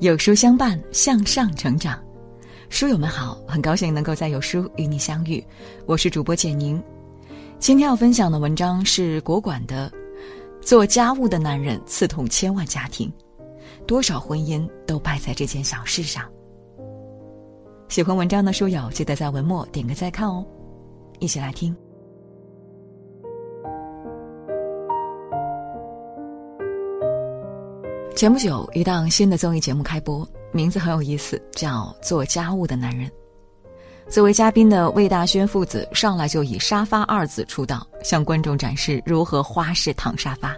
有书相伴，向上成长。书友们好，很高兴能够在有书与你相遇，我是主播简宁。今天要分享的文章是国管的《做家务的男人刺痛千万家庭，多少婚姻都败在这件小事上》。喜欢文章的书友记得在文末点个再看哦。一起来听。前不久，一档新的综艺节目开播，名字很有意思，叫《做家务的男人》。作为嘉宾的魏大勋父子上来就以“沙发”二字出道，向观众展示如何花式躺沙发。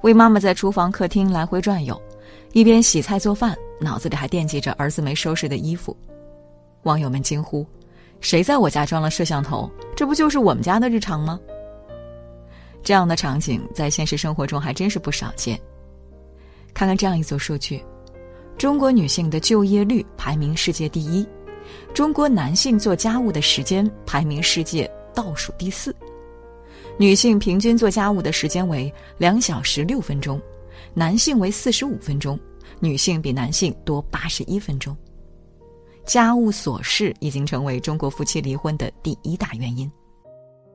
魏妈妈在厨房、客厅来回转悠，一边洗菜做饭，脑子里还惦记着儿子没收拾的衣服。网友们惊呼：“谁在我家装了摄像头？这不就是我们家的日常吗？”这样的场景在现实生活中还真是不少见。看看这样一组数据：中国女性的就业率排名世界第一，中国男性做家务的时间排名世界倒数第四。女性平均做家务的时间为两小时六分钟，男性为四十五分钟，女性比男性多八十一分钟。家务琐事已经成为中国夫妻离婚的第一大原因。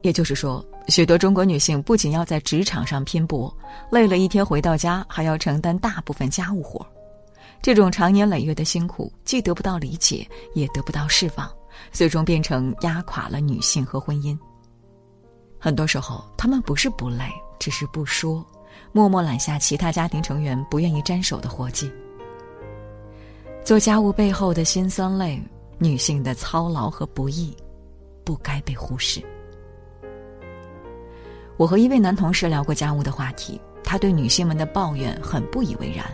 也就是说，许多中国女性不仅要在职场上拼搏，累了一天回到家还要承担大部分家务活这种长年累月的辛苦，既得不到理解，也得不到释放，最终变成压垮了女性和婚姻。很多时候，她们不是不累，只是不说，默默揽下其他家庭成员不愿意沾手的活计。做家务背后的辛酸泪，女性的操劳和不易，不该被忽视。我和一位男同事聊过家务的话题，他对女性们的抱怨很不以为然。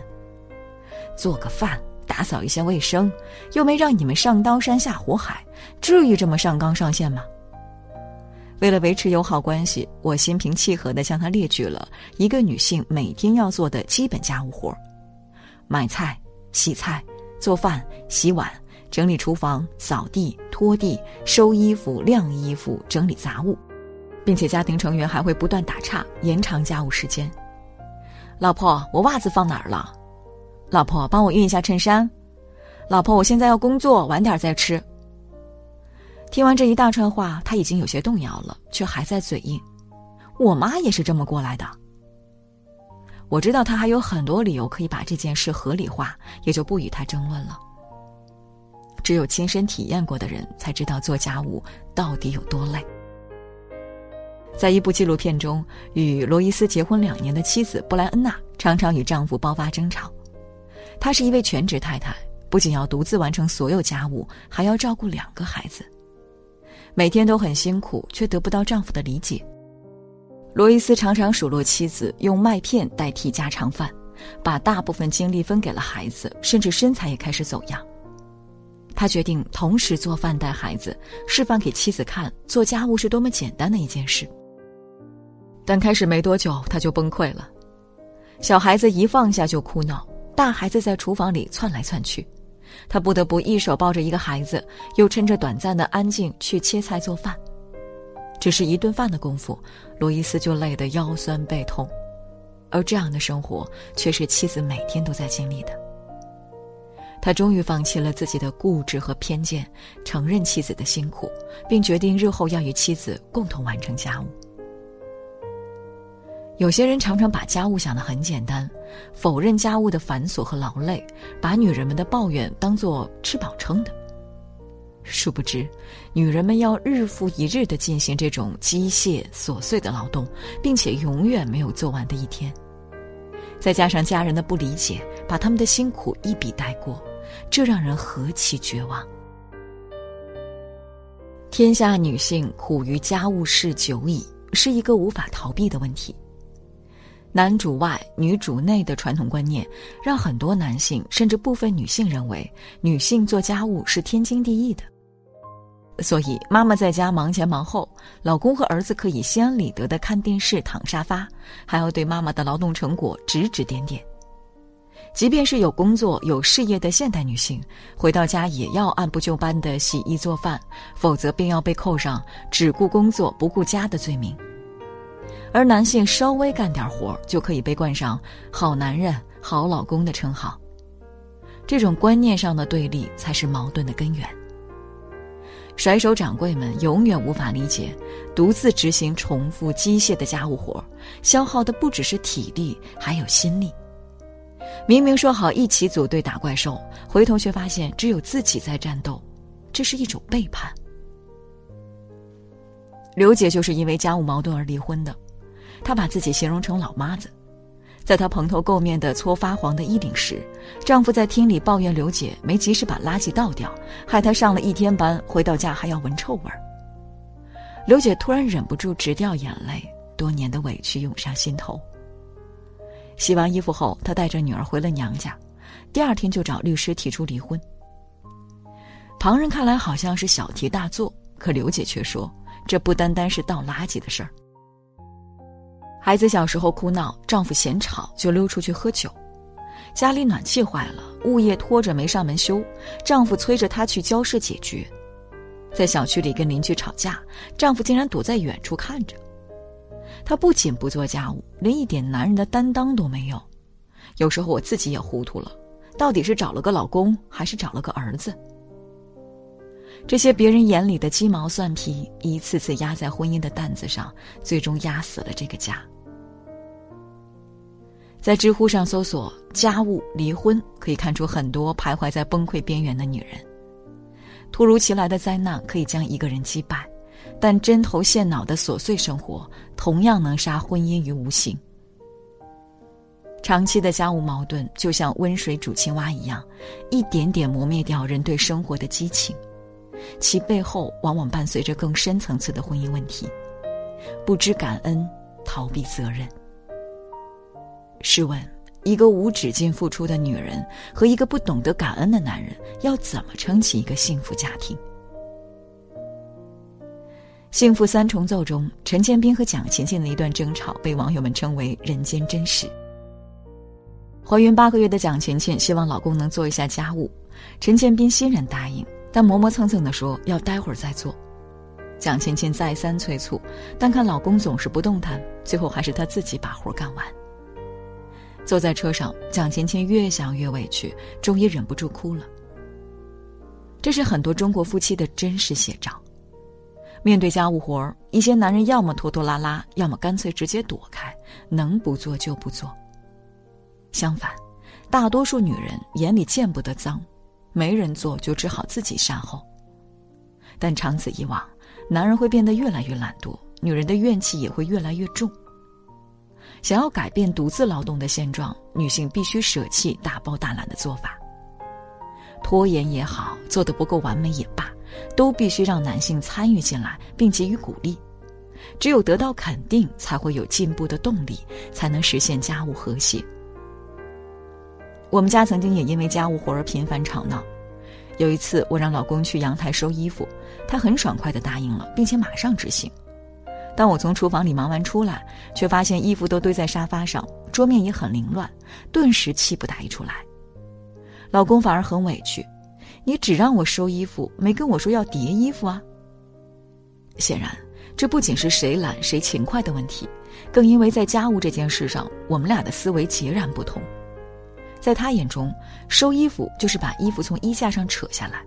做个饭，打扫一下卫生，又没让你们上刀山下火海，至于这么上纲上线吗？为了维持友好关系，我心平气和地向他列举了一个女性每天要做的基本家务活：买菜、洗菜、做饭、洗碗、整理厨房、扫地、拖地、收衣服、晾衣服、整理杂物。并且家庭成员还会不断打岔，延长家务时间。老婆，我袜子放哪儿了？老婆，帮我熨一下衬衫。老婆，我现在要工作，晚点再吃。听完这一大串话，他已经有些动摇了，却还在嘴硬。我妈也是这么过来的。我知道他还有很多理由可以把这件事合理化，也就不与他争论了。只有亲身体验过的人才知道做家务到底有多累。在一部纪录片中，与罗伊斯结婚两年的妻子布莱恩娜常常与丈夫爆发争吵。她是一位全职太太，不仅要独自完成所有家务，还要照顾两个孩子，每天都很辛苦，却得不到丈夫的理解。罗伊斯常常数落妻子用麦片代替家常饭，把大部分精力分给了孩子，甚至身材也开始走样。他决定同时做饭带孩子，示范给妻子看做家务是多么简单的一件事。但开始没多久，他就崩溃了。小孩子一放下就哭闹，大孩子在厨房里窜来窜去，他不得不一手抱着一个孩子，又趁着短暂的安静去切菜做饭。只是一顿饭的功夫，罗伊斯就累得腰酸背痛，而这样的生活却是妻子每天都在经历的。他终于放弃了自己的固执和偏见，承认妻子的辛苦，并决定日后要与妻子共同完成家务。有些人常常把家务想得很简单，否认家务的繁琐和劳累，把女人们的抱怨当做吃饱撑的。殊不知，女人们要日复一日地进行这种机械琐碎的劳动，并且永远没有做完的一天。再加上家人的不理解，把他们的辛苦一笔带过，这让人何其绝望！天下女性苦于家务事久矣，是一个无法逃避的问题。男主外女主内的传统观念，让很多男性甚至部分女性认为女性做家务是天经地义的。所以，妈妈在家忙前忙后，老公和儿子可以心安理得的看电视、躺沙发，还要对妈妈的劳动成果指指点点。即便是有工作、有事业的现代女性，回到家也要按部就班的洗衣做饭，否则便要被扣上只顾工作不顾家的罪名。而男性稍微干点活就可以被冠上“好男人”“好老公”的称号。这种观念上的对立才是矛盾的根源。甩手掌柜们永远无法理解，独自执行重复机械的家务活，消耗的不只是体力，还有心力。明明说好一起组队打怪兽，回头却发现只有自己在战斗，这是一种背叛。刘姐就是因为家务矛盾而离婚的，她把自己形容成老妈子。在她蓬头垢面的搓发黄的衣领时，丈夫在厅里抱怨刘姐没及时把垃圾倒掉，害她上了一天班，回到家还要闻臭味儿。刘姐突然忍不住直掉眼泪，多年的委屈涌上心头。洗完衣服后，她带着女儿回了娘家，第二天就找律师提出离婚。旁人看来好像是小题大做，可刘姐却说，这不单单是倒垃圾的事儿。孩子小时候哭闹，丈夫嫌吵就溜出去喝酒；家里暖气坏了，物业拖着没上门修，丈夫催着她去交涉解决；在小区里跟邻居吵架，丈夫竟然躲在远处看着。她不仅不做家务，连一点男人的担当都没有。有时候我自己也糊涂了，到底是找了个老公，还是找了个儿子？这些别人眼里的鸡毛蒜皮，一次次压在婚姻的担子上，最终压死了这个家。在知乎上搜索“家务离婚”，可以看出很多徘徊在崩溃边缘的女人。突如其来的灾难可以将一个人击败，但针头线脑的琐碎生活同样能杀婚姻于无形。长期的家务矛盾就像温水煮青蛙一样，一点点磨灭掉人对生活的激情，其背后往往伴随着更深层次的婚姻问题：不知感恩，逃避责任。试问，一个无止境付出的女人和一个不懂得感恩的男人，要怎么撑起一个幸福家庭？《幸福三重奏》中，陈建斌和蒋勤勤的一段争吵被网友们称为“人间真实”。怀孕八个月的蒋勤勤希望老公能做一下家务，陈建斌欣然答应，但磨磨蹭蹭地说要待会儿再做。蒋勤勤再三催促，但看老公总是不动弹，最后还是他自己把活干完。坐在车上，蒋勤勤越想越委屈，终于忍不住哭了。这是很多中国夫妻的真实写照。面对家务活儿，一些男人要么拖拖拉拉，要么干脆直接躲开，能不做就不做。相反，大多数女人眼里见不得脏，没人做就只好自己善后。但长此以往，男人会变得越来越懒惰，女人的怨气也会越来越重。想要改变独自劳动的现状，女性必须舍弃大包大揽的做法。拖延也好，做得不够完美也罢，都必须让男性参与进来，并给予鼓励。只有得到肯定，才会有进步的动力，才能实现家务和谐。我们家曾经也因为家务活而频繁吵闹。有一次，我让老公去阳台收衣服，他很爽快地答应了，并且马上执行。当我从厨房里忙完出来，却发现衣服都堆在沙发上，桌面也很凌乱，顿时气不打一处来。老公反而很委屈：“你只让我收衣服，没跟我说要叠衣服啊。”显然，这不仅是谁懒谁勤快的问题，更因为在家务这件事上，我们俩的思维截然不同。在他眼中，收衣服就是把衣服从衣架上扯下来，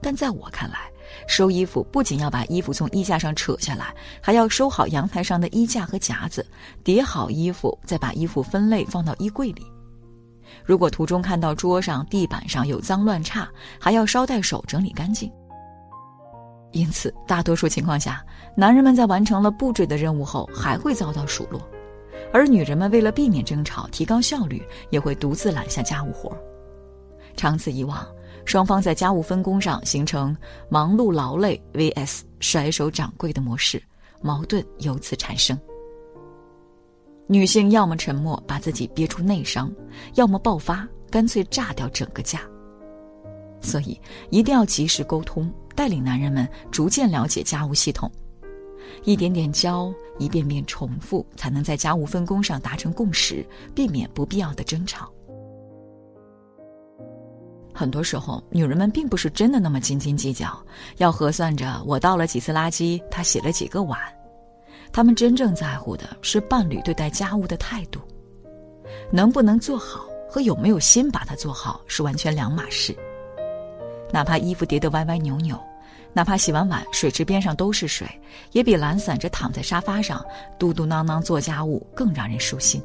但在我看来，收衣服不仅要把衣服从衣架上扯下来，还要收好阳台上的衣架和夹子，叠好衣服，再把衣服分类放到衣柜里。如果途中看到桌上、地板上有脏乱差，还要捎带手整理干净。因此，大多数情况下，男人们在完成了布置的任务后，还会遭到数落，而女人们为了避免争吵、提高效率，也会独自揽下家务活。长此以往。双方在家务分工上形成忙碌劳累 vs 甩手掌柜的模式，矛盾由此产生。女性要么沉默把自己憋出内伤，要么爆发干脆炸掉整个家。所以一定要及时沟通，带领男人们逐渐了解家务系统，一点点教，一遍遍重复，才能在家务分工上达成共识，避免不必要的争吵。很多时候，女人们并不是真的那么斤斤计较，要核算着我倒了几次垃圾，他洗了几个碗。她们真正在乎的是伴侣对待家务的态度，能不能做好，和有没有心把它做好是完全两码事。哪怕衣服叠得歪歪扭扭，哪怕洗完碗水池边上都是水，也比懒散着躺在沙发上嘟嘟囔囔做家务更让人舒心。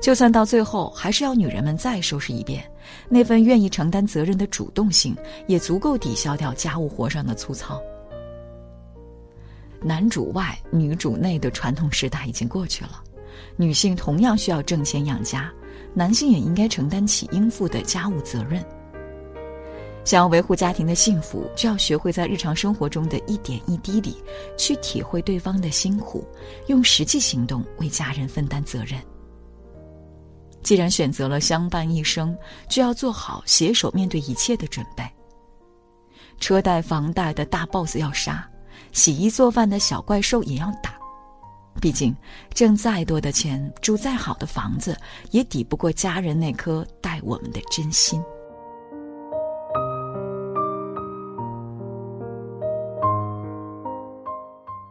就算到最后还是要女人们再收拾一遍，那份愿意承担责任的主动性，也足够抵消掉家务活上的粗糙。男主外女主内的传统时代已经过去了，女性同样需要挣钱养家，男性也应该承担起应负的家务责任。想要维护家庭的幸福，就要学会在日常生活中的一点一滴里，去体会对方的辛苦，用实际行动为家人分担责任。既然选择了相伴一生，就要做好携手面对一切的准备。车贷、房贷的大 boss 要杀，洗衣做饭的小怪兽也要打。毕竟，挣再多的钱，住再好的房子，也抵不过家人那颗待我们的真心。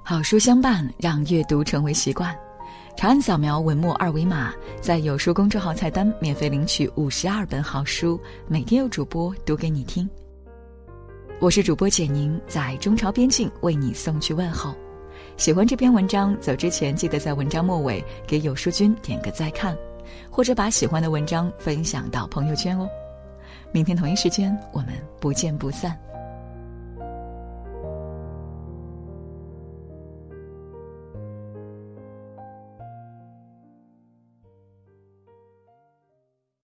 好书相伴，让阅读成为习惯。长按扫描文末二维码，在有书公众号菜单免费领取五十二本好书，每天有主播读给你听。我是主播简宁，在中朝边境为你送去问候。喜欢这篇文章，走之前记得在文章末尾给有书君点个再看，或者把喜欢的文章分享到朋友圈哦。明天同一时间，我们不见不散。